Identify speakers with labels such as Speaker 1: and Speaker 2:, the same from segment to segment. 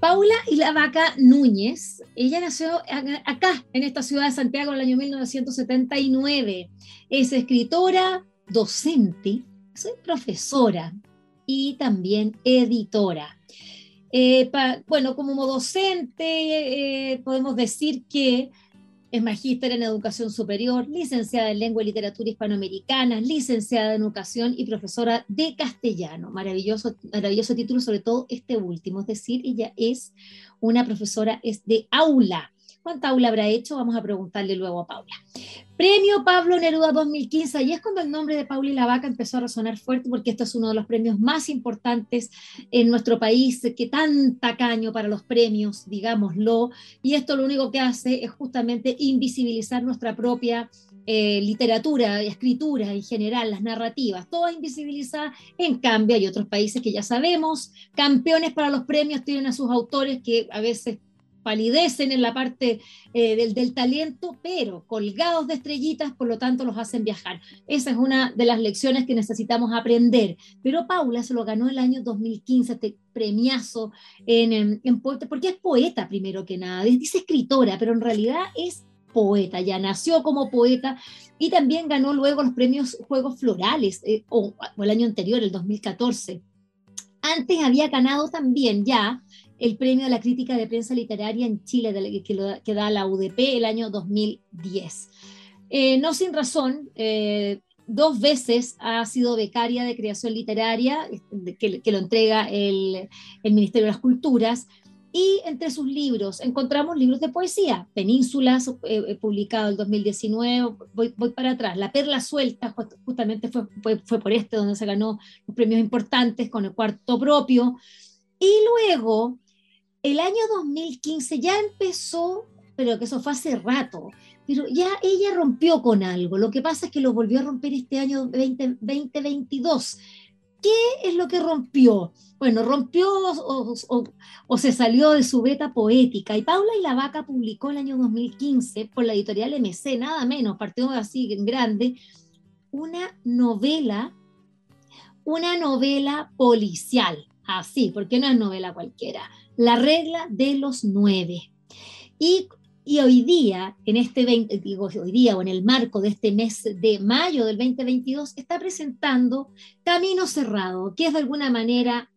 Speaker 1: Paula y la Vaca Núñez, ella nació acá, en esta ciudad de Santiago, en el año 1979. Es escritora, docente, soy profesora y también editora. Eh, bueno, como docente, eh, podemos decir que es magíster en educación superior, licenciada en lengua y literatura hispanoamericana, licenciada en educación y profesora de castellano. Maravilloso, maravilloso título, sobre todo este último, es decir, ella es una profesora es de aula. ¿Cuánta aula habrá hecho? Vamos a preguntarle luego a Paula. Premio Pablo Neruda 2015, y es cuando el nombre de Paula y la Vaca empezó a resonar fuerte, porque esto es uno de los premios más importantes en nuestro país, que tan tacaño para los premios, digámoslo, y esto lo único que hace es justamente invisibilizar nuestra propia eh, literatura, escritura en general, las narrativas, toda invisibilizada. En cambio, hay otros países que ya sabemos, campeones para los premios tienen a sus autores que a veces palidecen en la parte eh, del, talento, pero colgados de estrellitas, por lo tanto los hacen viajar. Esa es una de las lecciones que necesitamos aprender. Pero Paula se lo ganó el año 2015, este premiazo en, en, en porque es poeta primero que nada, dice escritora, pero en realidad es poeta, ya nació como poeta y también ganó luego los premios Juegos Florales, eh, o el año anterior, el 2014. Antes había ganado también ya el premio a la crítica de prensa literaria en Chile que, da la UDP el año 2010. Eh, no sin razón, eh, dos veces ha sido becaria de creación literaria, que, lo entrega el, Ministerio de las Culturas, y entre sus libros encontramos libros de poesía, Penínsulas, eh, publicado en 2019, voy, para atrás, La Perla Suelta, justamente fue, fue, fue, por este donde se ganó los premios importantes con el cuarto propio, y luego el año 2015 ya empezó, pero que eso fue hace rato, pero ya ella rompió con algo. Lo que pasa es que lo volvió a romper este año 2022. ¿Qué es lo que rompió? Bueno, rompió o, se salió de su beta poética. Y Paula y la Vaca publicó el año 2015 por la editorial MC, nada menos, partió así en grande, una novela, una novela policial. Así, porque no es novela cualquiera la regla de los nueve. Y, hoy día, en este 20, digo hoy día o en el marco de este mes de mayo del 2022, está presentando Camino Cerrado, que es de alguna manera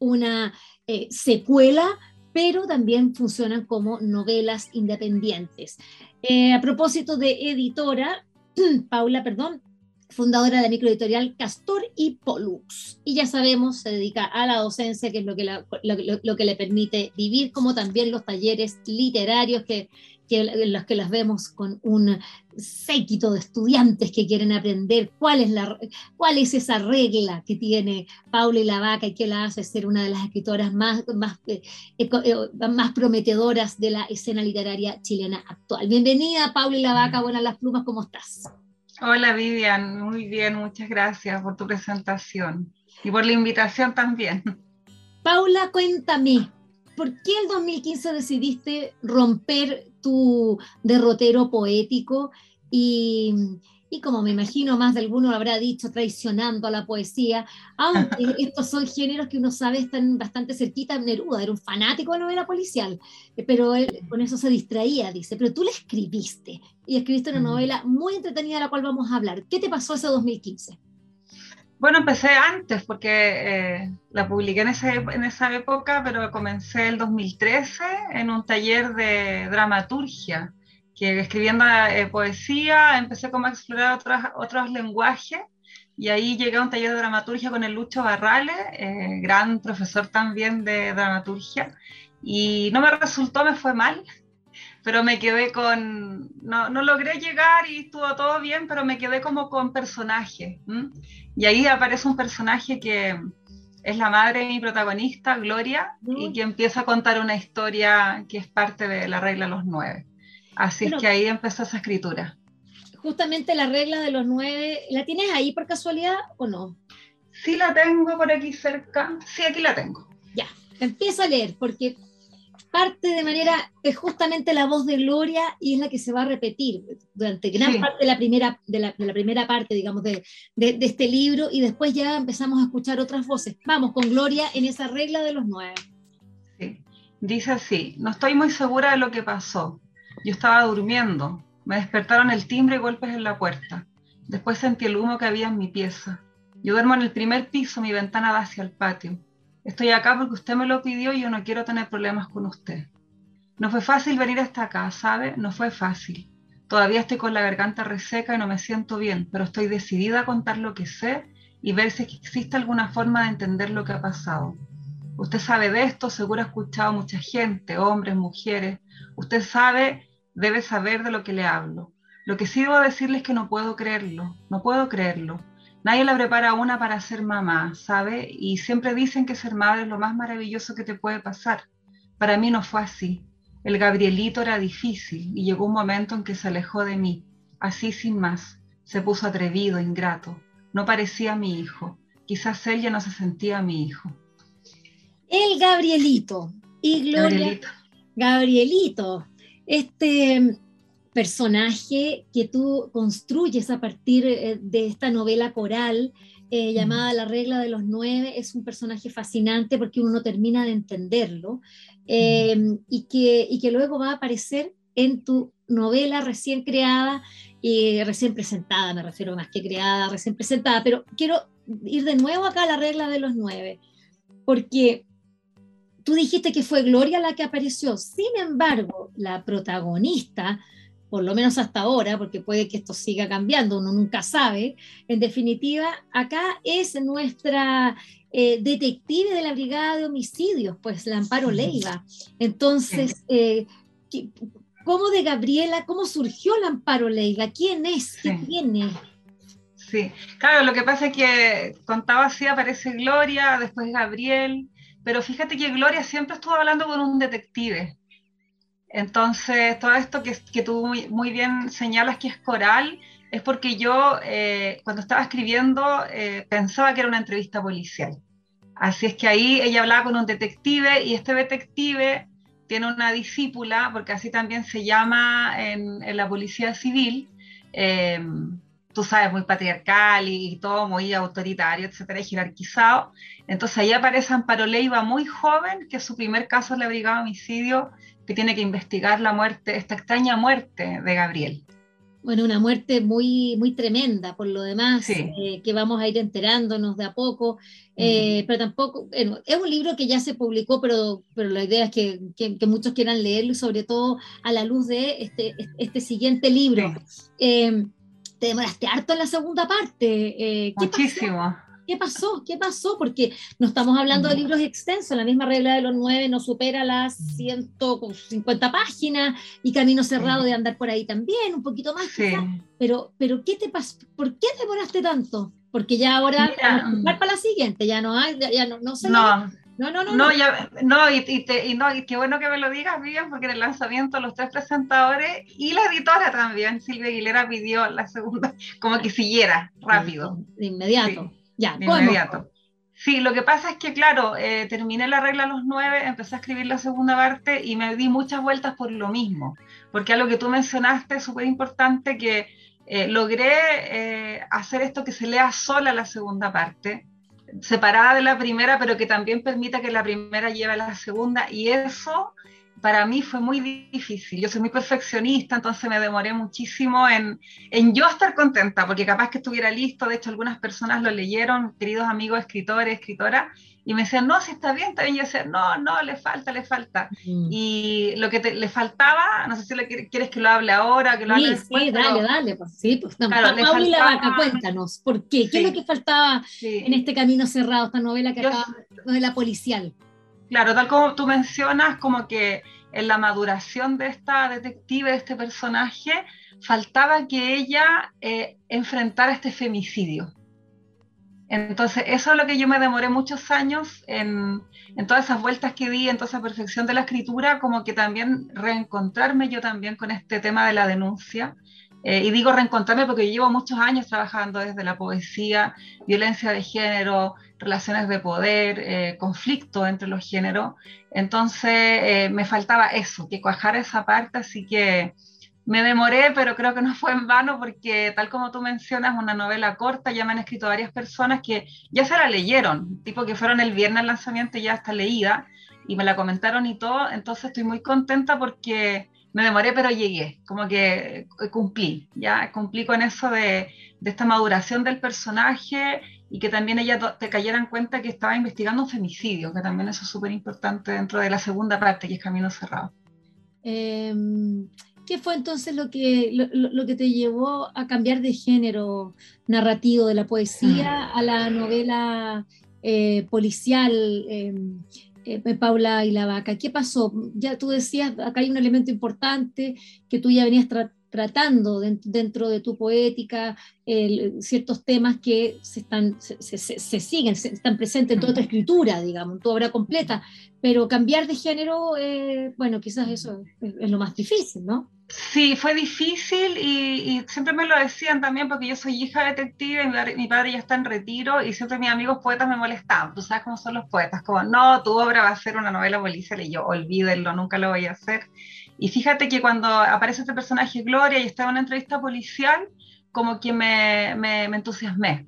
Speaker 1: una eh, secuela, pero también funcionan como novelas independientes. Eh, a propósito de editora, Paula, perdón, fundadora de la microeditorial Castor y Pollux. Y ya sabemos, se dedica a la docencia, que es lo que, lo, que le permite vivir, como también los talleres literarios que, que, los que las vemos con un séquito de estudiantes que quieren aprender cuál es, la, cuál es esa regla que tiene Paula y la Vaca y que la hace ser una de las escritoras más, más, eh, eh, más prometedoras de la escena literaria chilena actual. Bienvenida, Paula y la Vaca, buenas las plumas, ¿cómo estás?
Speaker 2: Hola Vivian, muy bien, muchas gracias por tu presentación y por la invitación también.
Speaker 1: Paula, cuéntame, ¿por qué el 2015 decidiste romper tu derrotero poético y, y como me imagino más de alguno lo habrá dicho, traicionando a la poesía, aunque estos son géneros que uno sabe están bastante cerquita. Neruda era un fanático de novela policial, eh, pero él con eso se distraía, dice, pero tú le escribiste y escribiste una novela muy entretenida de la cual vamos a hablar. ¿Qué te pasó ese 2015?
Speaker 2: Bueno, empecé antes porque eh, la publiqué en, en esa época, pero comencé el 2013 en un taller de dramaturgia que escribiendo eh, poesía empecé como a explorar otros, otros lenguajes y ahí llegué a un taller de dramaturgia con el Lucho Barrales, eh, gran profesor también de dramaturgia, y no me resultó, me fue mal, pero me quedé con, no, no logré llegar y estuvo todo bien, pero me quedé como con personaje. Y ahí aparece un personaje que, es la madre de mi protagonista, Gloria, y que empieza a contar una historia que es parte de la regla de los nueve. Así es que ahí empezó esa escritura.
Speaker 1: Justamente la regla de los nueve, ¿la tienes ahí por casualidad o no?
Speaker 2: Sí la tengo por aquí cerca. Sí, aquí la tengo.
Speaker 1: Ya, empieza a leer porque parte de manera, es justamente la voz de Gloria y es la que se va a repetir durante gran parte de la, primera, de la, primera parte, digamos, de, de, este libro y después ya empezamos a escuchar otras voces. Vamos con Gloria en esa regla de los nueve.
Speaker 2: Sí. Dice así, no estoy muy segura de lo que pasó. Yo estaba durmiendo, me despertaron el timbre y golpes en la puerta. Después sentí el humo que había en mi pieza. Yo duermo en el primer piso, mi ventana da hacia el patio. Estoy acá porque usted me lo pidió y yo no quiero tener problemas con usted. No fue fácil venir hasta acá, ¿sabe? No fue fácil. Todavía estoy con la garganta reseca y no me siento bien, pero estoy decidida a contar lo que sé y ver si existe alguna forma de entender lo que ha pasado. Usted sabe de esto, seguro ha escuchado mucha gente, hombres, mujeres. Usted sabe, debe saber de lo que le hablo. Lo que sí debo decirle es que no puedo creerlo, no puedo creerlo. Nadie la prepara a una para ser mamá, ¿sabe? Y siempre dicen que ser madre es lo más maravilloso que te puede pasar. Para mí no fue así. El Gabrielito era difícil y llegó un momento en que se alejó de mí, así sin más. Se puso atrevido, ingrato. No parecía mi hijo. Quizás él ya no se sentía mi hijo.
Speaker 1: El Gabrielito. Y Gloria. Gabrielito. Gabrielito. Este personaje que tú construyes a partir eh, de esta novela coral eh, llamada La regla de los nueve, es un personaje fascinante porque uno no termina de entenderlo em, y, que, y que luego va a aparecer en tu novela recién creada y recién presentada, me refiero más que creada, recién presentada, pero quiero ir de nuevo acá a la regla de los nueve, porque tú dijiste que fue Gloria la que apareció, sin embargo, la protagonista por lo menos hasta ahora, porque puede que esto siga cambiando, uno nunca sabe. En definitiva, acá es nuestra eh, detective de la Brigada de Homicidios, pues la Amparo Leiva. Entonces, eh, ¿cómo de Gabriela, cómo surgió la Amparo Leiva? ¿Quién es? ¿Qué tiene?
Speaker 2: Sí, claro, lo que pasa es que contaba así, aparece Gloria, después Gabriel, pero fíjate que Gloria siempre estuvo hablando con un detective. Entonces, todo esto que, tú muy, bien señalas que es coral, es porque yo eh, cuando estaba escribiendo eh, pensaba que era una entrevista policial. Así es que ahí ella hablaba con un detective y este detective tiene una discípula, porque así también se llama en, la policía civil, eh, tú sabes, muy patriarcal y, todo muy autoritario, etcétera, y jerarquizado. Entonces ahí aparece Amparo Leiva muy joven, que su primer caso es la brigada de homicidio que tiene que investigar la muerte, esta extraña muerte de Gabriel.
Speaker 1: Bueno, una muerte muy, muy tremenda, por lo demás, eh, que vamos a ir enterándonos de a poco, eh, pero tampoco, es un libro que ya se publicó, pero, pero la idea es que, que, muchos quieran leerlo y sobre todo a la luz de este, este siguiente libro. Eh, te demoraste harto en la segunda parte.
Speaker 2: Muchísimo.
Speaker 1: ¿Qué pasó? ¿Qué pasó? Porque no estamos hablando de libros extensos, la misma regla de los nueve no supera las 150 páginas y Camino Cerrado de andar por ahí también, un poquito más. Pero, pero ¿qué te pasó? ¿Por qué demoraste tanto? Porque ya ahora Mira, para la siguiente, ya no hay, ya no, no sé.
Speaker 2: No. No, no, no. No, ya, no, y, y, no, y qué bueno que me lo digas, Vivian, porque en el lanzamiento los tres presentadores y la editora también, Silvia Aguilera pidió la segunda, como que siguiera rápido.
Speaker 1: De inmediato. Ya,
Speaker 2: de inmediato. Sí, lo que pasa es que, claro, eh, terminé la regla a los nueve, empecé a escribir la segunda parte y me di muchas vueltas por lo mismo, porque a lo que tú mencionaste es súper importante que eh, logré eh, hacer esto que se lea sola la segunda parte, separada de la primera, pero que también permita que la primera lleve a la segunda, y eso para mí fue muy difícil. Yo soy muy perfeccionista, entonces me demoré muchísimo en, en, yo estar contenta, porque capaz que estuviera listo. De hecho, algunas personas lo leyeron, queridos amigos escritores, escritoras, y me decían, no, si está bien, está bien. Y yo decía, no, no, le falta, le falta. Mm. Y lo que le faltaba, no sé si le quieres que lo hable ahora, que lo
Speaker 1: hable después. Sí, dale, dale, pues sí, pues claro, la vaca, cuéntanos, ¿por qué? ¿Qué es lo que faltaba en este camino cerrado, esta novela que acaba, novela policial?
Speaker 2: Claro, tal como tú mencionas, como que en la maduración de esta detective, de este personaje, faltaba que ella eh, enfrentara este femicidio. Entonces, eso es lo que yo me demoré muchos años en, en, todas esas vueltas que di, en toda esa perfección de la escritura, como que también reencontrarme yo también con este tema de la denuncia. Eh, y digo reencontrarme porque yo llevo muchos años trabajando desde la poesía, violencia de género, relaciones de poder, eh, conflicto entre los géneros. Entonces, eh, me faltaba eso, que cuajar esa parte, así que me demoré, pero creo que no fue en vano porque tal como tú mencionas, una novela corta, ya me han escrito varias personas que ya se la leyeron, tipo que fueron el viernes al lanzamiento y ya está leída y me la comentaron y todo, entonces estoy muy contenta porque me demoré, pero llegué, como que cumplí, ya cumplí con eso de, de esta maduración del personaje y que también ella te cayera en cuenta que estaba investigando un femicidio, que también eso es súper importante dentro de la segunda parte, que es Camino Cerrado.
Speaker 1: Eh, ¿Qué fue entonces lo que, lo, que te llevó a cambiar de género narrativo de la poesía mm. a la novela eh, policial? Em, eh, Paula y la vaca, ¿qué pasó? Ya tú decías, acá hay un elemento importante que tú ya venías tratando dentro de tu poética, ciertos temas que se, están, se, siguen, están presentes en toda tu escritura, digamos, en tu obra completa, pero cambiar de género, eh, bueno, quizás eso es, lo más difícil, ¿no?
Speaker 2: Sí, fue difícil y, siempre me lo decían también porque yo soy hija detective y mi, padre ya está en retiro y siempre mis amigos poetas me molestaban. Tú sabes cómo son los poetas, como, no, tu obra va a ser una novela policial y yo, olvídenlo, nunca lo voy a hacer. Y fíjate que cuando aparece este personaje Gloria y está en una entrevista policial, como que me, me, entusiasmé.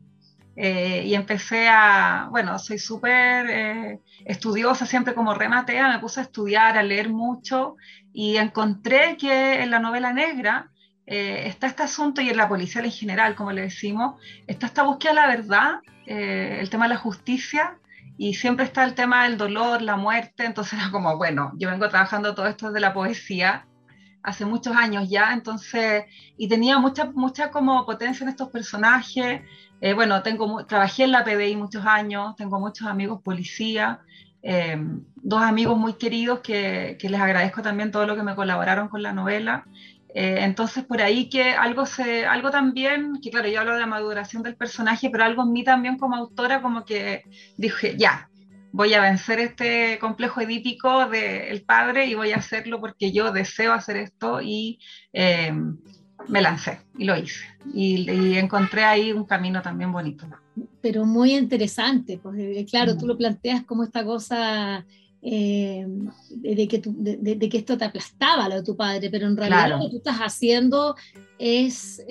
Speaker 2: Eh, y empecé a, bueno, soy súper eh, estudiosa, siempre como rematea, me puse a estudiar, a leer mucho y encontré que en la novela negra eh, está este asunto y en la policial en general, como le decimos, está esta búsqueda de la verdad, el tema de la justicia y siempre está el tema del dolor, la muerte, entonces era como, bueno, yo vengo trabajando todo esto de la poesía hace muchos años ya, entonces, y tenía mucha, mucha como potencia en estos personajes. Eh, bueno, tengo, trabajé en la PDI muchos años, tengo muchos amigos policía, eh, dos amigos muy queridos que, que, les agradezco también todo lo que me colaboraron con la novela. Eh, entonces, por ahí que algo, se, algo también, que claro, yo hablo de la maduración del personaje, pero algo en mí también como autora, como que dije, ya, voy a vencer este complejo edípico del padre y voy a hacerlo porque yo deseo hacer esto y eh, me lancé y lo hice. Y, encontré ahí un camino también bonito.
Speaker 1: Pero muy interesante, pues eh, claro, tú lo planteas como esta cosa eh, de, que de, que esto te aplastaba lo de tu padre, pero en realidad lo que tú estás haciendo es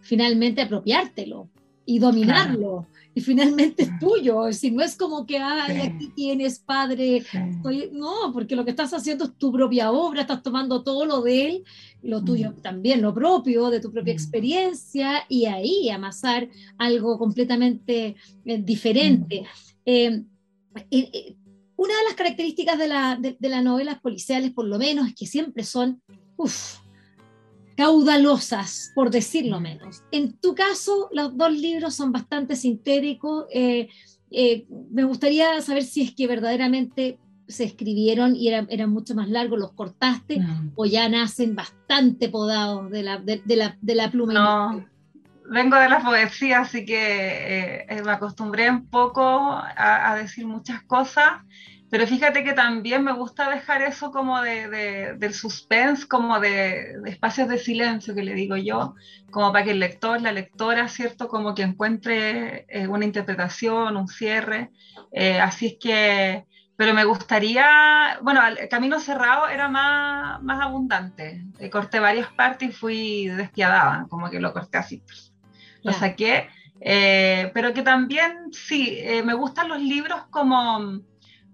Speaker 1: finalmente apropiártelo y dominarlo y finalmente es tuyo. Si no es como que, ay, aquí tienes padre, no, porque lo que estás haciendo es tu propia obra, estás tomando todo lo de él, lo tuyo también, lo propio, de tu propia experiencia, y ahí amasar algo completamente eh, diferente. Eh, eh, una de las características de, la, de, de, las novelas policiales, por lo menos, es que siempre son, uff, caudalosas, por decirlo menos. En tu caso, los dos libros son bastante sintéticos. Eh, eh, me gustaría saber si es que verdaderamente se escribieron y eran, eran mucho más largos, los cortaste mm. o ya nacen bastante podados de la, de, la, de la pluma.
Speaker 2: No, vengo de la poesía, así que eh, me acostumbré un poco a, a decir muchas cosas pero fíjate que también me gusta dejar eso como de, del suspense, como de, espacios de silencio, que le digo yo, como para que el lector, la lectora, ¿cierto? Como que encuentre eh, una interpretación, un cierre. Eh, así es que, pero me gustaría, bueno, el Camino Cerrado era más, más abundante. Eh, corté varias partes y fui despiadada, como que lo corté así. Lo saqué. pero que también, sí, me gustan los libros como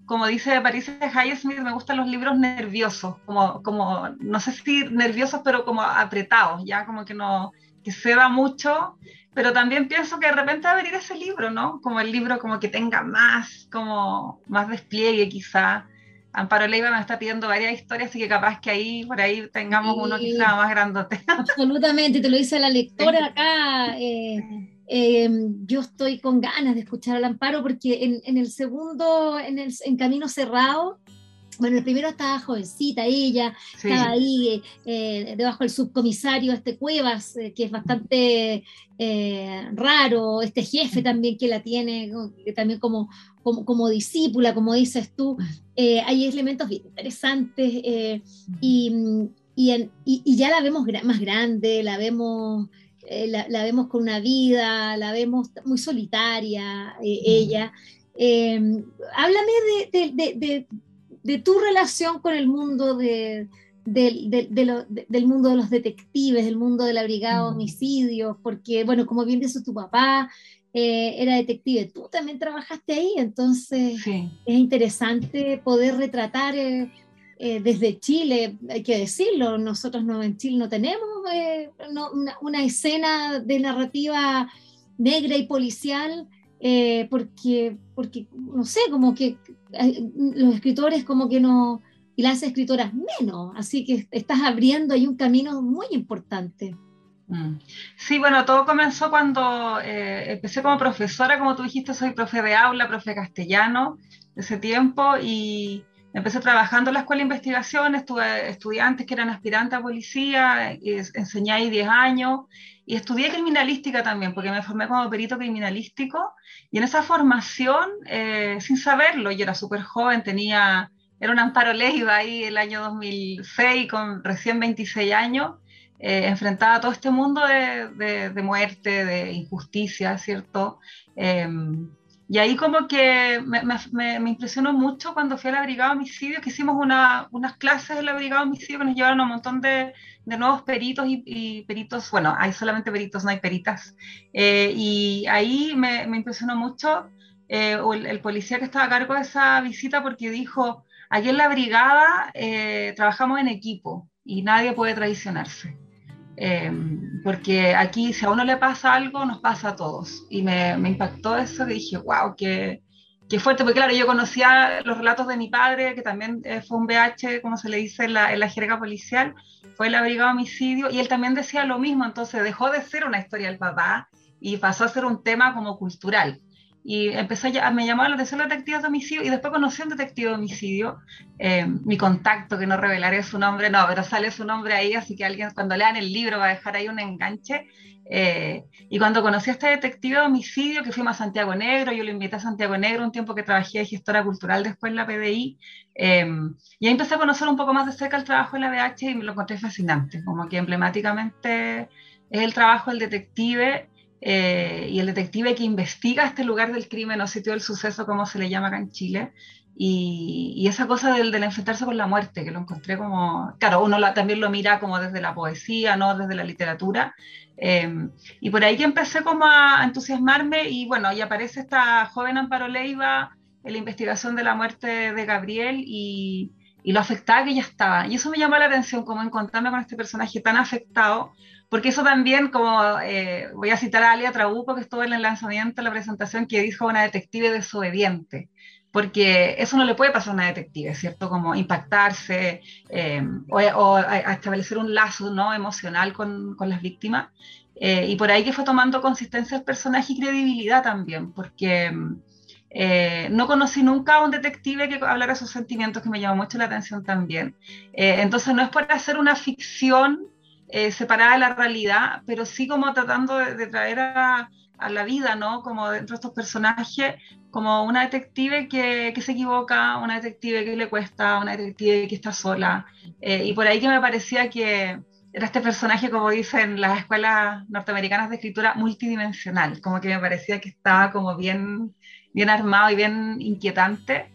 Speaker 2: como dice Paris Highsmith, me gustan los libros nerviosos, como, como, no sé si nerviosos, pero como apretados, ya como que no, que se da mucho, pero también pienso que de repente va a venir ese libro, ¿no? Como el libro como que tenga más, como más despliegue quizá. Amparo Leiva me está pidiendo varias historias, así que capaz que ahí, por ahí tengamos uno quizá más grandote.
Speaker 1: Absolutamente, te lo dice la lectora acá. Eh Em, yo estoy con ganas de escuchar al Amparo porque en, el segundo, en, el, en Camino Cerrado, bueno, el primero estaba jovencita ella, estaba ahí eh, debajo del subcomisario, este Cuevas, eh, que es bastante eh, raro, este jefe también que la tiene, también como, como, discípula, como dices tú. hay elementos bien interesantes y, y, ya la vemos más grande, la vemos... La, vemos con una vida, la vemos muy solitaria, ella. háblame de, de tu relación con el mundo de, del mundo de los detectives, del mundo de la brigada de mm. homicidios, porque, bueno, como bien dice tu papá, eh, era detective, tú también trabajaste ahí, entonces es interesante poder retratar eh, eh, desde Chile, hay que decirlo, nosotros no, en Chile no tenemos una, una, escena de narrativa negra y policial eh, porque, porque, no sé, como que los escritores como que no, y las escritoras menos, así que estás abriendo ahí un camino muy importante.
Speaker 2: Mm. Sí, bueno, todo comenzó cuando eh, empecé como profesora, como tú dijiste, soy profe de aula, profe de castellano, ese tiempo, y empecé trabajando en la escuela de investigación, estuve estudiantes que eran aspirantes a policía, enseñé ahí 10 años, y estudié criminalística también, porque me formé como perito criminalístico, y en esa formación, eh, sin saberlo, yo era súper joven, tenía, era un Amparo Leiva ahí el año 2006, con recién 26 años, eh, enfrentaba todo este mundo de, de, muerte, de injusticia, ¿cierto? Em, y ahí como que me, impresionó mucho cuando fui a la Brigada Homicidio, que hicimos una, unas clases en la Brigada Homicidio que nos llevaron a un montón de, de nuevos peritos y, peritos, bueno, hay solamente peritos, no hay peritas. Eh, y ahí me, impresionó mucho eh, el, policía que estaba a cargo de esa visita porque dijo, aquí en la brigada eh, trabajamos en equipo y nadie puede traicionarse. Porque aquí si a uno le pasa algo, nos pasa a todos. Y me, me impactó eso que dije, wow, qué, qué fuerte, porque claro, yo conocía los relatos de mi padre, que también fue un BH, como se le dice en la, en la jerga policial, fue la brigada homicidio y él también decía lo mismo, entonces dejó de ser una historia del papá y pasó a ser un tema como cultural. Y empezó a, me llamó la atención detectives de homicidio y después conocí a un detective de homicidio, eh, mi contacto, que no revelaré su nombre, no, pero sale su nombre ahí, así que alguien cuando lean el libro va a dejar ahí un enganche. Eh, y cuando conocí a este detective de homicidio, que fuimos a Santiago Negro, yo lo invité a Santiago Negro un tiempo que trabajé de gestora cultural después en la PDI, em, y ahí empecé a conocer un poco más de cerca el trabajo en la BH y me lo encontré fascinante, como que emblemáticamente es el trabajo del detective eh, y el detective que investiga este lugar del crimen o sitio del suceso, como se le llama acá en Chile, y, esa cosa del, enfrentarse con la muerte, que lo encontré como, claro, uno también lo mira como desde la poesía, no desde la literatura, em, y por ahí que empecé como a entusiasmarme y bueno, y aparece esta joven Amparo Leiva en la investigación de la muerte de Gabriel y, y lo afectada que ella estaba. Y eso me llamó la atención, como encontrarme con este personaje tan afectado, porque eso también, como eh, voy a citar a Alia Trabuco, que estuvo en el lanzamiento, en la presentación, que dijo una detective desobediente porque eso no le puede pasar a una detective, ¿cierto? Como impactarse eh, o, establecer un lazo ¿no? emocional con, con las víctimas. Eh, y por ahí que fue tomando consistencia el personaje y credibilidad también, porque eh, no conocí nunca a un detective que hablara sus sentimientos, que me llamó mucho la atención también. entonces no es por hacer una ficción separada de la realidad, pero sí como tratando de traer a, la vida, ¿no? Como dentro de estos personajes, como una detective que, se equivoca, una detective que le cuesta, una detective que está sola. Eh, y por ahí que me parecía que era este personaje, como dicen las escuelas norteamericanas de escritura, multidimensional, como que me parecía que estaba como bien, bien armado y bien inquietante.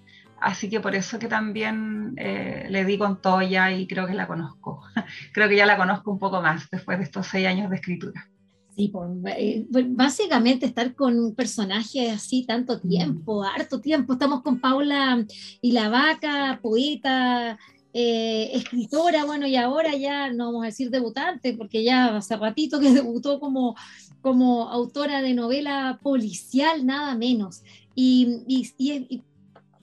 Speaker 2: Así que por eso que también eh, le di con Toya y creo que la conozco. creo que ya la conozco un poco más después de estos seis años de escritura.
Speaker 1: Sí, eh, pues, básicamente estar con un personaje así tanto mm. tiempo, harto tiempo. Estamos con Paula y la vaca, poeta, eh, escritora, bueno, y ahora ya no vamos a decir debutante, porque ya hace ratito que debutó como, como autora de novela policial, nada menos. Y, y, y,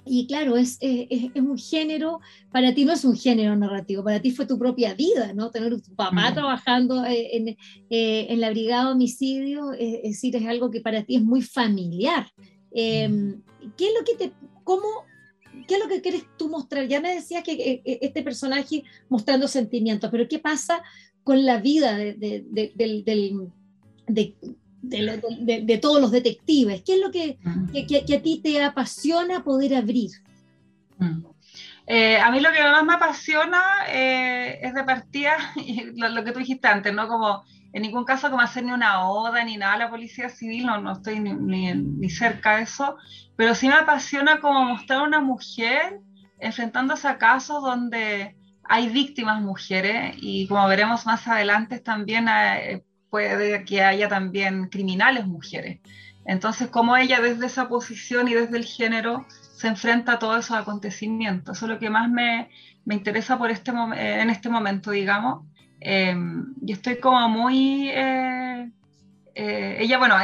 Speaker 1: y claro, es, es, un género, para ti no es un género narrativo, para ti fue tu propia vida, ¿no? Tener tu papá trabajando eh, en, eh, en, la brigada homicidio, es decir, es algo que para ti es muy familiar. Em, ¿Qué es lo que te, cómo, ¿qué es lo que quieres tú mostrar? Ya me decías que eh, eh, este personaje mostrando sentimientos, pero ¿qué pasa con la vida de, de, todos los detectives? ¿Qué es lo que, que, a ti te apasiona poder abrir?
Speaker 2: a mí lo que más me apasiona es de partida lo, lo, que tú dijiste antes, ¿no? Como en ningún caso como hacer ni una oda ni nada a la policía civil, no, no estoy ni, ni, cerca de eso, pero sí me apasiona como mostrar a una mujer enfrentándose a casos donde hay víctimas mujeres y como veremos más adelante también eh, puede que haya también criminales mujeres. Entonces, como ella desde esa posición y desde el género se enfrenta a todos esos acontecimientos. Eso es lo que más me, me interesa por este en este momento, digamos. Eh, y estoy como muy... Eh, eh, ella, bueno,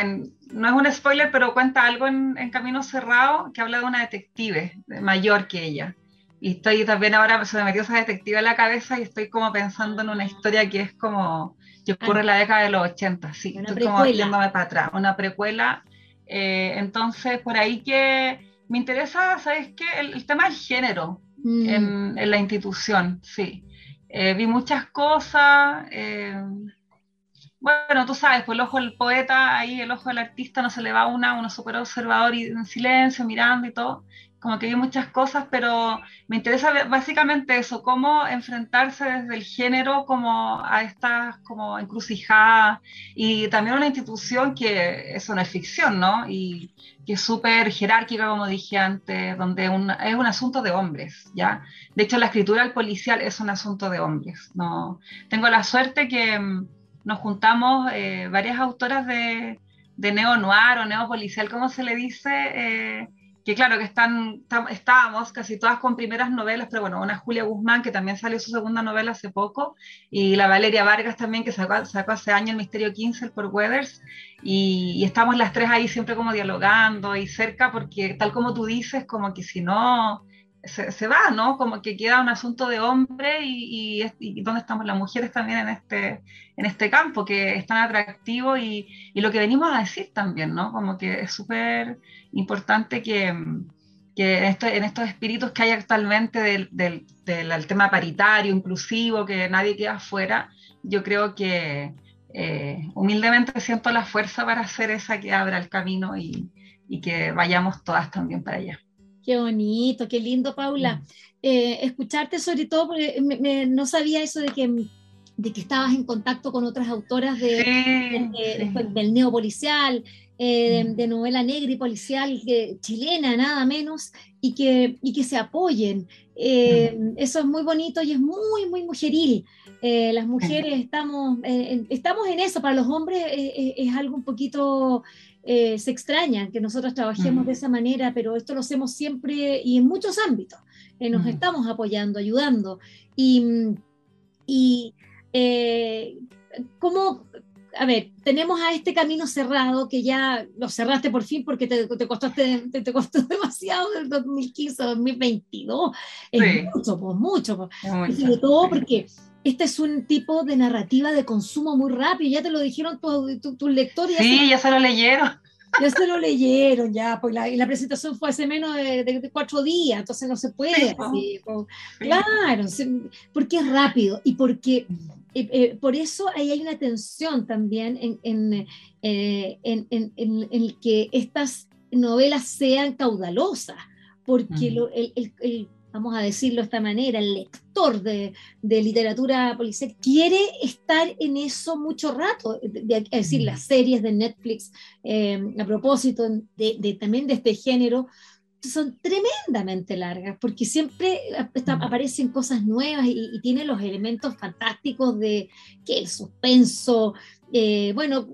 Speaker 2: no es un spoiler, pero cuenta algo en, Camino Cerrado que habla de una detective mayor que ella. Y estoy también ahora, se me metió esa detective en la cabeza y estoy como pensando en una historia que es como, que ocurre en la década de los 80, sí, estoy como yéndome para atrás, una precuela. entonces, por ahí que me interesa, ¿sabes qué? El, tema del género mm. en, en, la institución, sí. Eh, vi muchas cosas. Eh, bueno, tú sabes, pues el ojo del poeta, ahí el ojo del artista no se le va a una, uno súper observador y en silencio, mirando y todo. Como que vi muchas cosas, pero me interesa básicamente eso, cómo enfrentarse desde el género como a estas como encrucijadas y también una institución que eso no es ficción, ¿no? Y que es súper jerárquica, como dije antes, donde es un asunto de hombres, ¿ya? De hecho, la escritura del policial es un asunto de hombres, ¿no? Tengo la suerte que mm, nos juntamos eh, varias autoras de, de neo-noir o neo-policial, como se le dice, eh, que claro, que están, estábamos casi todas con primeras novelas, pero bueno, una Julia Guzmán, que también salió su segunda novela hace poco, y la Valeria Vargas también, que sacó, sacó hace años El Misterio 15 por Weathers, y, estamos las tres ahí siempre como dialogando y cerca, porque tal como tú dices, como que si no, se, va, ¿no? Como que queda un asunto de hombre y, y, dónde estamos las mujeres también en este, en este campo, que es tan atractivo y, lo que venimos a decir también, ¿no? Como que es súper importante que, que esto, en, estos espíritus que hay actualmente del, del, del, tema paritario, inclusivo, que nadie queda afuera, yo creo que eh, humildemente siento la fuerza para hacer esa que abra el camino y, y que vayamos todas también para allá.
Speaker 1: Qué bonito, qué lindo, Paula. Mm. Eh, escucharte sobre todo, porque no sabía eso de que, de que estabas en contacto con otras autoras de, del neopolicial, eh, mm. de, novela negra y policial chilena, nada menos, y que, y que se apoyen. Eh, mm. Eso es muy bonito y es muy, muy mujeril. las mujeres estamos, estamos en eso, para los hombres es algo un poquito eh, se extrañan que nosotros trabajemos de esa manera, pero esto lo hacemos siempre y en muchos ámbitos. Eh, nos estamos apoyando, ayudando. Y, y eh, ¿cómo, a ver, tenemos a este camino cerrado que ya lo cerraste por fin porque te, te, costaste, te, costó demasiado del 2015 a 2022. Es mucho, pues mucho. Pues. sobre todo porque este es un tipo de narrativa de consumo muy rápido, ya te lo dijeron tus lectores.
Speaker 2: Sí, ya se lo leyeron.
Speaker 1: Ya se lo leyeron, ya, pues la, y la presentación fue hace menos de, cuatro días, entonces no se puede. Claro, porque es rápido y porque eh, eh, por eso ahí hay una tensión también en, en, eh, en, en que estas novelas sean caudalosas, porque lo, el, el, vamos a decirlo de esta manera, el lector de, literatura policial quiere estar en eso mucho rato, es decir, las series de Netflix, eh, a propósito de, también de este género, son tremendamente largas, porque siempre aparecen cosas nuevas y, y tiene los elementos fantásticos de que el suspenso, eh, bueno,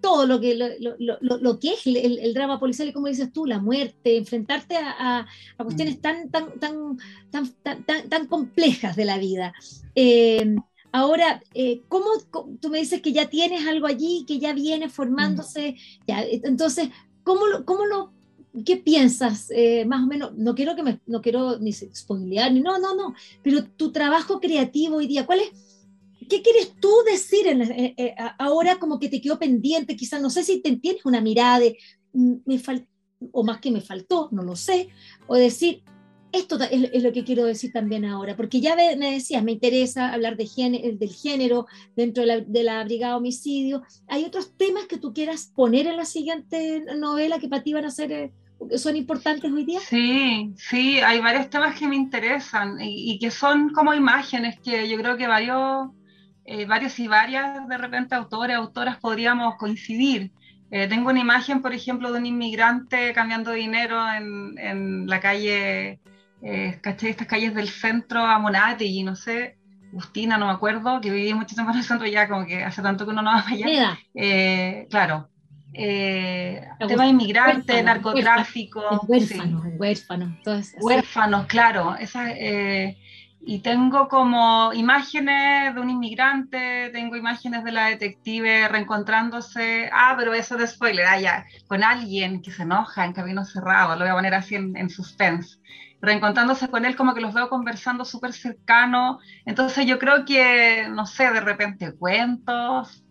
Speaker 1: todo lo que, lo, que es el, drama policial y como dices tú, la muerte, enfrentarte a, cuestiones mm. tan, tan, tan, tan, tan, complejas de la vida. Eh, ahora, eh, ¿cómo tú me dices que ya tienes algo allí, que ya viene formándose? Mm. Ya, entonces, ¿cómo lo, cómo lo, ¿qué piensas? Eh, más o menos, no quiero que me, no quiero ni spoilear, ni no, no, no, pero tu trabajo creativo hoy día, ¿cuál es? ¿Qué quieres tú decir eh, eh, ahora como que te quedó pendiente? Quizás no sé si te tienes una mirada de, mm, me o más que me faltó, no lo sé, o decir, esto es, lo que quiero decir también ahora, porque ya me decías, me interesa hablar de género, del género dentro de la, de la, Brigada Homicidio. ¿Hay otros temas que tú quieras poner en la siguiente novela que para ti van a ser, eh, son importantes hoy día?
Speaker 2: Sí, sí, hay varios temas que me interesan y, que son como imágenes que yo creo que varios, eh, varios y varias de repente autores, autoras podríamos coincidir. Eh, tengo una imagen, por ejemplo, de un inmigrante cambiando dinero en, en la calle eh, Estas calles del centro a y no sé, Justina, no me acuerdo, que viví mucho tiempo en el centro ya, como que hace tanto que uno no va allá. Eh, claro. Eh, tema inmigrante, narcotráfico.
Speaker 1: Huérfanos, huérfanos,
Speaker 2: Huérfanos, claro. Esa, eh, y tengo como imágenes de un inmigrante, tengo imágenes de la detective reencontrándose, ah, pero eso de spoiler, ah, ya, con alguien que se enoja en camino cerrado, lo voy a poner así en, en suspense reencontrándose con él, como que los veo conversando súper cercano. Entonces yo creo que, no sé, de repente cuentos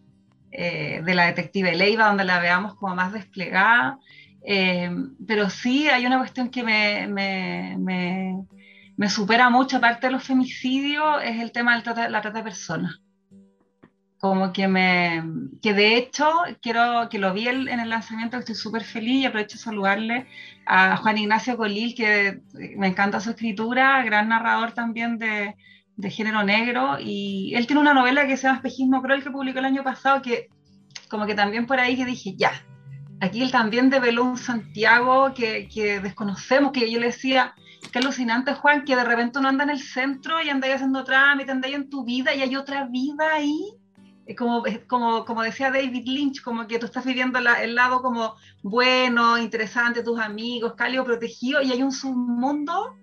Speaker 2: eh, de la detective Leiva, donde la veamos como más desplegada. Eh, pero sí hay una cuestión que me, me, me, me, supera mucho, aparte de los femicidios, es el tema de la trata de personas. Como que me, que de hecho, quiero, que lo vi en el lanzamiento, estoy súper feliz y aprovecho de saludarle a Juan Ignacio Colil, que me encanta su escritura, gran narrador también de, de género negro, y él tiene una novela que se llama Espejismo Cruel que publicó el año pasado, que como que también por ahí que dije, ya, aquí él también develó un Santiago que, que desconocemos, que yo le decía, qué alucinante Juan, que de repente uno anda en el centro y anda haciendo trámite, anda en tu vida y hay otra vida ahí como, como, como decía David Lynch, como que tú estás viviendo el lado como bueno, interesante, tus amigos, cálido, protegido, y hay un submundo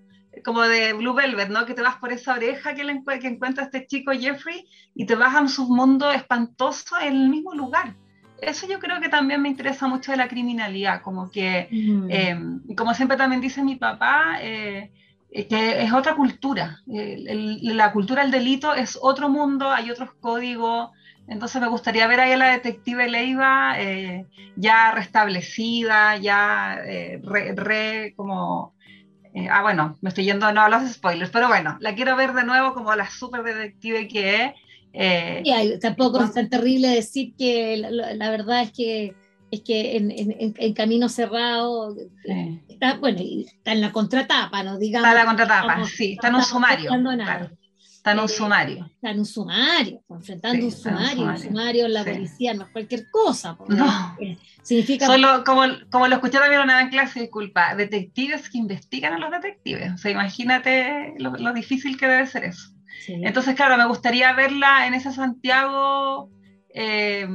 Speaker 2: como de Blue Velvet, ¿no? Que te vas por esa oreja que, le, que encuentra este chico Jeffrey y te vas a un submundo espantoso en el mismo lugar. Eso yo creo que también me interesa mucho de la criminalidad, como que, mm. em, como siempre también dice mi papá, eh, que es otra cultura. la cultura del delito es otro mundo, hay otros códigos, entonces me gustaría ver ahí a la detective Leiva eh, ya restablecida, ya eh, re, como... Eh, ah, bueno, me estoy yendo no a los spoilers, pero bueno, la quiero ver de nuevo como la super detective que es.
Speaker 1: Y tampoco es tan terrible decir que la, verdad es que es que en, en, Camino Cerrado está, bueno, está en la contratapa, ¿no? Digamos,
Speaker 2: está en la contratapa, sí, está en un sumario. Está en un sumario.
Speaker 1: Está en un sumario, enfrentando un, sumario, un sumario, en la policía, no es cualquier cosa. No.
Speaker 2: significa... Solo, como, como lo escuché también una vez en clase, disculpa, detectives que investigan a los detectives. O sea, imagínate lo, difícil que debe ser eso. Entonces, claro, me gustaría verla en ese Santiago, eh,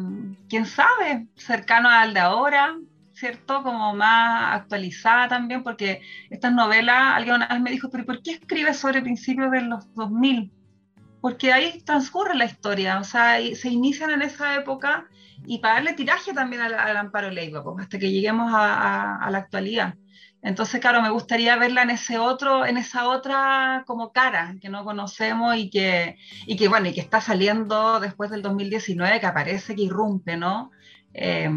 Speaker 2: quién sabe, cercano al de ahora, ¿cierto? Como más actualizada también, porque estas novelas, alguien me dijo, pero ¿por qué escribes sobre principios de los 2000? Porque ahí transcurre la historia, o sea, se inician en esa época y para darle tiraje también al, Amparo Leiva, pues, hasta que lleguemos a, la actualidad. Entonces, claro, me gustaría verla en ese otro, en esa otra como cara que no conocemos y que, y que bueno, y que está saliendo después del 2019, que aparece, que irrumpe, ¿no? Eh,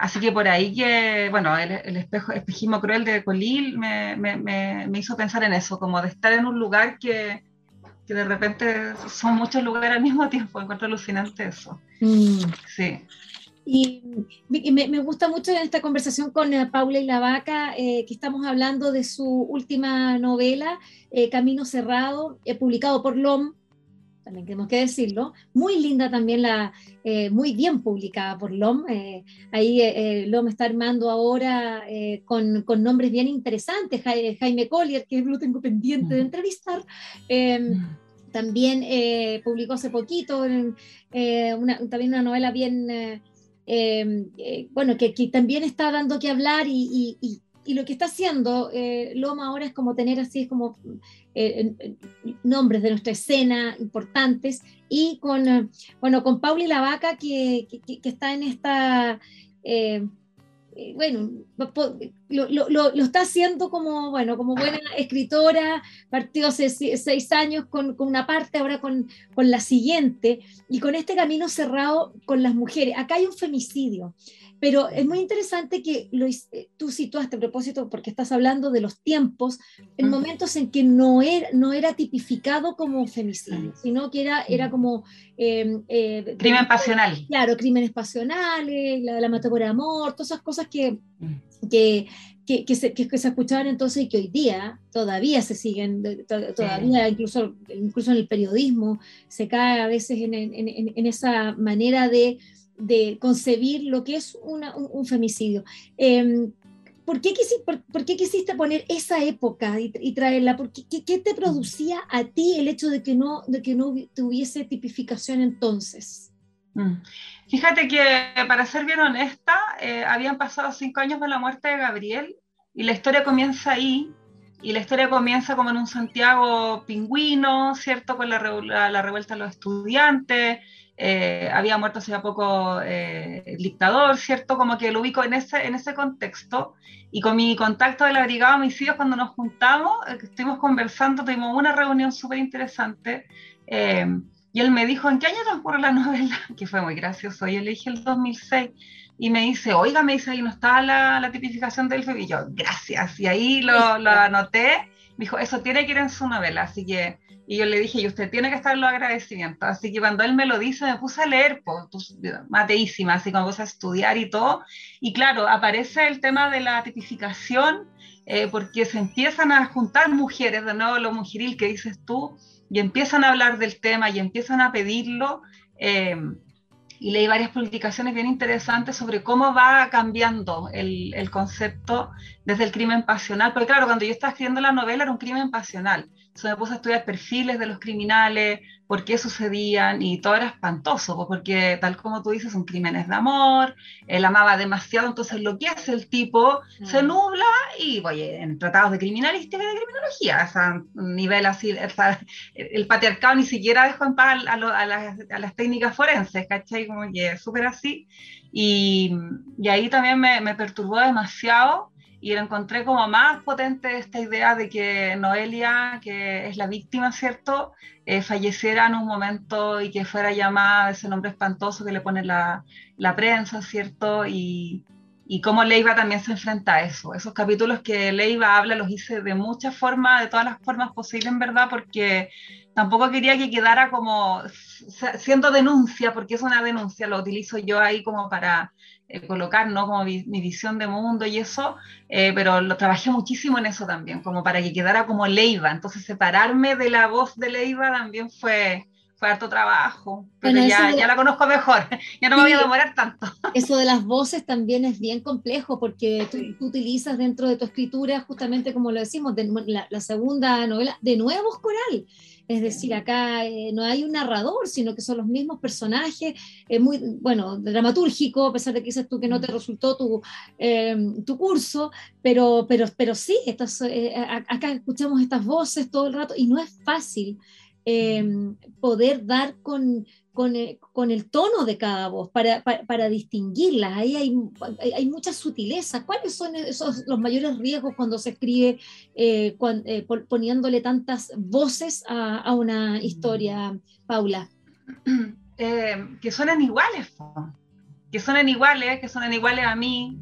Speaker 2: Así que por ahí que, bueno, el, espejo, espejismo cruel de Colil me, me, me, hizo pensar en eso, como de estar en un lugar que, que de repente son muchos lugares al mismo tiempo. Encuentro alucinante eso. Mm. Sí.
Speaker 1: Y, me, me, gusta mucho en esta conversación con eh, Paula y la Vaca eh, que estamos hablando de su última novela, eh, Camino Cerrado, publicado por LOM, también tenemos que decirlo. Muy linda también la, eh, muy bien publicada por LOM. Eh, ahí eh, LOM está armando ahora con, con, nombres bien interesantes. Jaime Collier, que lo tengo pendiente de mm. entrevistar. Em, mm. También publicó hace poquito una, también una novela bien, em, bueno, que, también está dando que hablar y, lo que está haciendo eh, Loma ahora es como tener así, es como eh, nombres de nuestra escena importantes, y con, eh, bueno, con Pauli la Vaca, que, que, está en esta, eh, bueno, lo, lo, lo, está haciendo como, bueno, como buena escritora, partió hace seis años con, con una parte, ahora con, con, la siguiente, y con este camino cerrado con las mujeres. Acá hay un femicidio, pero es muy interesante que lo, tú situaste a propósito, porque estás hablando de los tiempos, en momentos en que no era, no era tipificado como femicidio, sino que era, era como...
Speaker 2: Eh, eh, Crimen pasional.
Speaker 1: Claro, crímenes pasionales, la, la mata por amor, todas esas cosas que, que, que, se, que, se, escuchaban entonces y que hoy día todavía se siguen, todavía incluso, incluso en el periodismo se cae a veces en, en, en esa manera de de concebir lo que es un, femicidio. Em, ¿por, qué quisiste, por, qué quisiste, poner esa época y, traerla? qué, qué, te producía a ti el hecho de que no, de que no tuviese tipificación entonces?
Speaker 2: Mm. Fíjate que, para ser bien honesta, eh, habían pasado cinco años de la muerte de Gabriel y la historia comienza ahí, y la historia comienza como en un Santiago pingüino, ¿cierto? Con la, revuelta de los estudiantes, eh, había muerto hace poco eh, el dictador, ¿cierto? Como que lo ubico en ese, en ese contexto. Y con mi contacto de la Brigada de Homicidios, cuando nos juntamos, estuvimos conversando, tuvimos una reunión súper interesante. Y él me dijo, ¿en qué año transcurre la novela? Que fue muy gracioso. Y yo le dije el 2006. Y me dice, oiga, me dice, ahí no está la, la tipificación del FEB. Y yo, gracias. Y ahí lo, lo anoté. Me dijo, eso tiene que ir en su novela. Así que y yo le dije, y usted tiene que estar en los agradecimientos. Así que cuando él me lo dice, me puse a leer, pues, mateísima, así como puse a estudiar y todo. Y claro, aparece el tema de la tipificación, eh, porque se empiezan a juntar mujeres, de nuevo lo mujeril que dices tú, y empiezan a hablar del tema y empiezan a pedirlo. Eh, y leí varias publicaciones bien interesantes sobre cómo va cambiando el, el, concepto desde el crimen pasional, porque claro, cuando yo estaba escribiendo la novela era un crimen pasional, me puse a estudiar perfiles de los criminales, por qué sucedían, y todo era espantoso, porque tal como tú dices, son crímenes de amor, él amaba demasiado, entonces lo que hace el tipo se mm. nubla y, oye, en tratados de criminalística y de criminología, a nivel así, el patriarcado ni siquiera dejó en paz a, las, técnicas forenses, ¿cachai? Como que súper así, y, y, ahí también me, me perturbó demasiado y lo encontré como más potente esta idea de que Noelia, que es la víctima, ¿cierto?, eh, falleciera en un momento y que fuera llamada ese nombre espantoso que le pone la, la prensa, ¿cierto? Y, y cómo Leiva también se enfrenta a eso. Esos capítulos que Leiva habla los hice de muchas formas, de todas las formas posibles, en verdad, porque tampoco quería que quedara como siendo denuncia, porque es una denuncia, lo utilizo yo ahí como para colocar, ¿no? Como mi, visión de mundo y eso, eh, pero lo trabajé muchísimo en eso también, como para que quedara como Leiva. Entonces, separarme de la voz de Leiva también fue, fue harto trabajo, pero ya, ya, la conozco mejor, ya no me voy a demorar tanto.
Speaker 1: Eso de las voces también es bien complejo porque tú, utilizas dentro de tu escritura, justamente como lo decimos, la, la, segunda novela, de nuevos coral. Es decir, acá eh, no hay un narrador, sino que son los mismos personajes, eh, muy, bueno, dramatúrgico, a pesar de que dices tú que no te resultó tu, eh, tu curso, pero, pero, pero sí, estas, acá escuchamos estas voces todo el rato y no es fácil poder dar con, eh, con, el tono de cada voz para, para, distinguirlas. Ahí hay, hay, muchas sutilezas. ¿Cuáles son esos, los mayores riesgos cuando se escribe eh, eh, poniéndole tantas voces a, una historia, Paula?
Speaker 2: que suenan iguales, que suenan iguales, que suenan iguales a mí.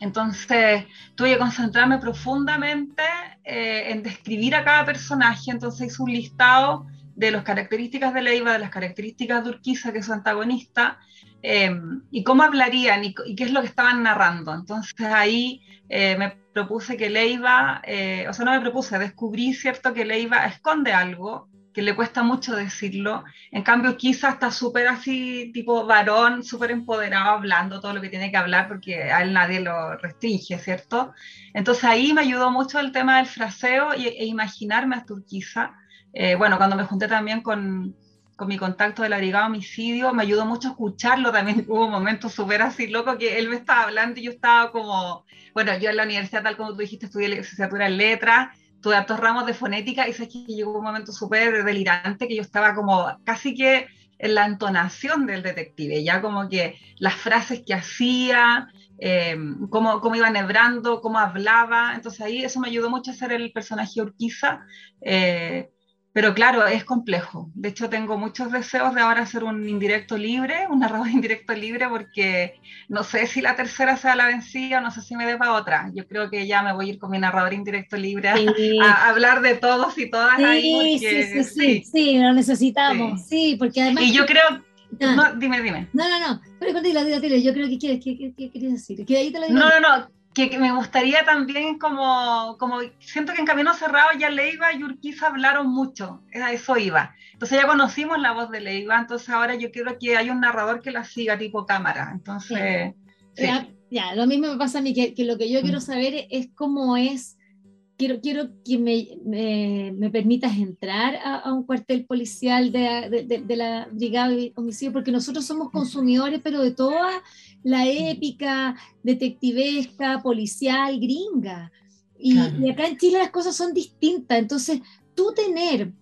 Speaker 2: Entonces tuve que concentrarme profundamente en describir a cada personaje, entonces hice un listado de las características de Leiva, de las características de Urquiza, que es su antagonista, eh, y cómo hablarían y, qué es lo que estaban narrando. Entonces ahí eh, me propuse que Leiva, eh, o sea, no me propuse, descubrí, ¿cierto?, que Leiva esconde algo, que le cuesta mucho decirlo. En cambio, Urquiza está súper así, tipo varón, súper empoderado, hablando todo lo que tiene que hablar, porque a él nadie lo restringe, ¿cierto? Entonces ahí me ayudó mucho el tema del fraseo e, imaginarme a Urquiza eh, bueno, cuando me junté también con, con mi contacto de la homicidio, me ayudó mucho a escucharlo también. Hubo momentos súper así loco que él me estaba hablando y yo estaba como, bueno, yo en la universidad, tal como tú dijiste, estudié licenciatura en letras, tuve altos ramos de fonética y sé que llegó un momento súper delirante que yo estaba como casi que en la entonación del detective, ya como que las frases que hacía, eh, cómo, cómo, iba nebrando, cómo hablaba. Entonces ahí eso me ayudó mucho a hacer el personaje Urquiza. Eh, pero claro, es complejo. De hecho, tengo muchos deseos de ahora hacer un indirecto libre, un narrador indirecto libre, porque no sé si la tercera sea la vencida, no sé si me dé para otra. Yo creo que ya me voy a ir con mi narrador indirecto libre a, hablar de todos y todas ahí.
Speaker 1: sí, sí, sí, sí, lo necesitamos. Sí. porque además.
Speaker 2: Y yo creo. No, dime, dime.
Speaker 1: No, no, no. Pero dile, yo creo que quieres, ¿qué, quieres decir? Que ahí te lo
Speaker 2: digo. No, no, no que, me gustaría también como, como siento que en Camino Cerrado ya Leiva y Urquiza hablaron mucho, a eso iba. Entonces ya conocimos la voz de Leiva, entonces ahora yo quiero que haya un narrador que la siga tipo cámara. Entonces...
Speaker 1: Ya, lo mismo me pasa a mí, que, que lo que yo quiero mm. saber es cómo es quiero, quiero que me, me, permitas entrar a, un cuartel policial de, de, de, la Brigada de Homicidio, porque nosotros somos consumidores, pero de toda la épica detectivesca, policial, gringa. Y, acá en Chile las cosas son distintas. Entonces, tú tener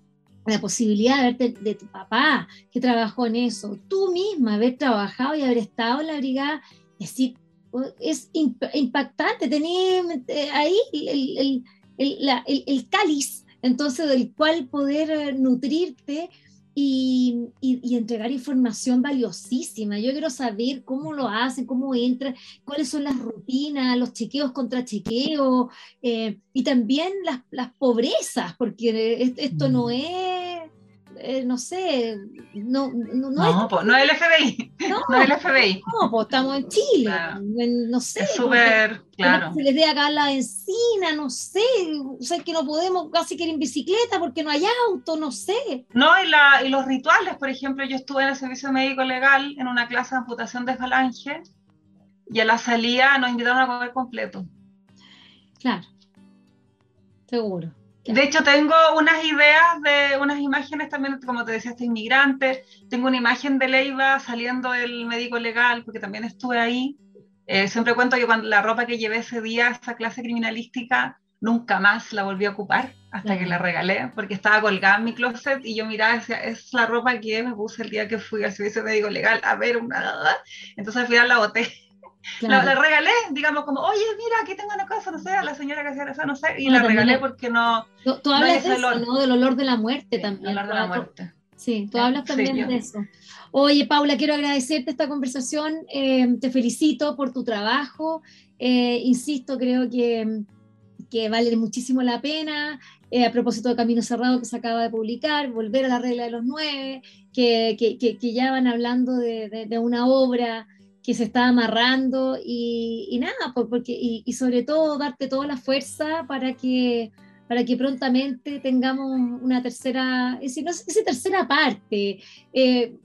Speaker 1: la posibilidad de verte de tu papá que trabajó en eso, tú misma haber trabajado y haber estado en la brigada, es decir, es impactante tener eh, ahí el, el, cáliz, entonces del cual poder eh, nutrirte y, entregar información valiosísima. Yo quiero saber cómo lo hacen, cómo entran, cuáles son las rutinas, los chequeos contra chequeos eh, y también las, las, pobrezas, porque esto no mm. es eh, no sé, no, no,
Speaker 2: no, es, no es el FBI. No, no, es el FBI.
Speaker 1: No, pues estamos en Chile. no sé.
Speaker 2: Es súper, claro.
Speaker 1: Se les dé acá la encina, no sé. O sea, que no podemos casi que ir en bicicleta porque no hay auto, no sé.
Speaker 2: No, y, la, y los rituales, por ejemplo, yo estuve en el servicio médico legal en una clase de amputación de falange y a la salida nos invitaron a comer completo.
Speaker 1: Claro, seguro.
Speaker 2: De hecho, tengo unas ideas de unas imágenes también, como te decía, este inmigrante. Tengo una imagen de Leiva saliendo del médico legal, porque también estuve ahí. Eh, siempre cuento que cuando la ropa que llevé ese día, esa clase criminalística, nunca más la volví a ocupar hasta que la regalé, porque estaba colgada en mi closet y yo miraba y decía, es la ropa que me puse el día que fui al servicio médico legal a ver una... Entonces al final la boté la, regalé, digamos, como, oye, mira, aquí tengo una cosa, no sé, a la señora que hacía eso, no sé, y la regalé porque no.
Speaker 1: Tú, hablas de eso, ¿no? Del olor de la muerte también.
Speaker 2: El olor de la muerte.
Speaker 1: Sí, tú hablas también de eso. Oye, Paula, quiero agradecerte esta conversación, eh, te felicito por tu trabajo, eh, insisto, creo que, que, vale muchísimo la pena. Eh, a propósito de Camino Cerrado que se acaba de publicar, volver a la regla de los nueve, que, que, que ya van hablando de, de, de una obra que se está amarrando y, nada, porque, y, sobre todo darte toda la fuerza para que, para que prontamente tengamos una tercera, es no si tercera parte, eh,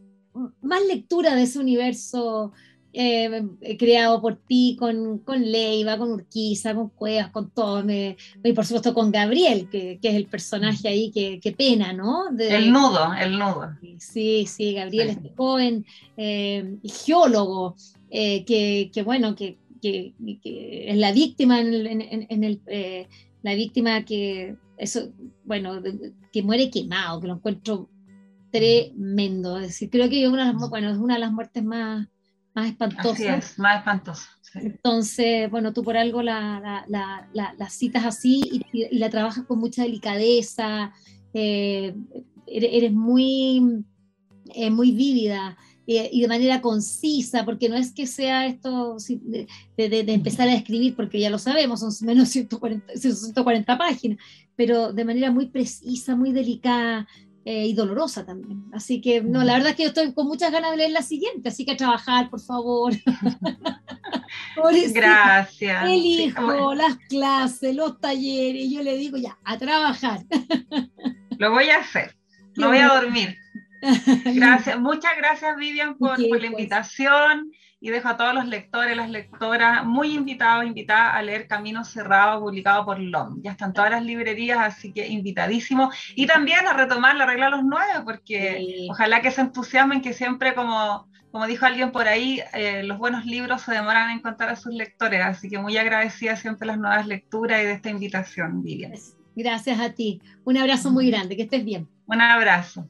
Speaker 1: más lectura de ese universo eh, creado por ti, con, con Leiva, con Urquiza, con Cuevas, con todo, y por supuesto con Gabriel, que, es el personaje ahí que, pena, ¿no?
Speaker 2: el nudo, el nudo.
Speaker 1: Sí, sí, Gabriel, este joven eh, geólogo, eh, que, bueno, que, es la víctima en, el... la víctima que, eso, bueno, que muere quemado, que lo encuentro tremendo. Es decir, creo que una bueno, es una de las muertes más, más espantosa.
Speaker 2: es, más espantosa.
Speaker 1: Entonces, bueno, tú por algo la, la, citas así y, la trabajas con mucha delicadeza, eh, eres, muy, eh, muy vívida eh, y de manera concisa, porque no es que sea esto de, de, empezar a escribir, porque ya lo sabemos, son menos 140, 140 páginas, pero de manera muy precisa, muy delicada, eh, y dolorosa también. Así que, no, la verdad es que yo estoy con muchas ganas de leer la siguiente, así que a trabajar, por favor.
Speaker 2: Gracias.
Speaker 1: El hijo, las clases, los talleres, yo le digo ya, a trabajar.
Speaker 2: Lo voy a hacer, no voy a dormir. Gracias, muchas gracias Vivian por, por la invitación y dejo a todos los lectores, las lectoras muy invitados, invitadas a leer Camino Cerrado, publicado por LOM. Ya están todas las librerías, así que invitadísimo. Y también a retomar la regla de los nueve, porque ojalá que se entusiasmen, que siempre, como, como dijo alguien por ahí, eh, los buenos libros se demoran en encontrar a sus lectores. Así que muy agradecida siempre las nuevas lecturas y de esta invitación, Vivian.
Speaker 1: Gracias a ti. Un abrazo muy grande, que estés bien.
Speaker 2: Un abrazo.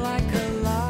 Speaker 1: like a light.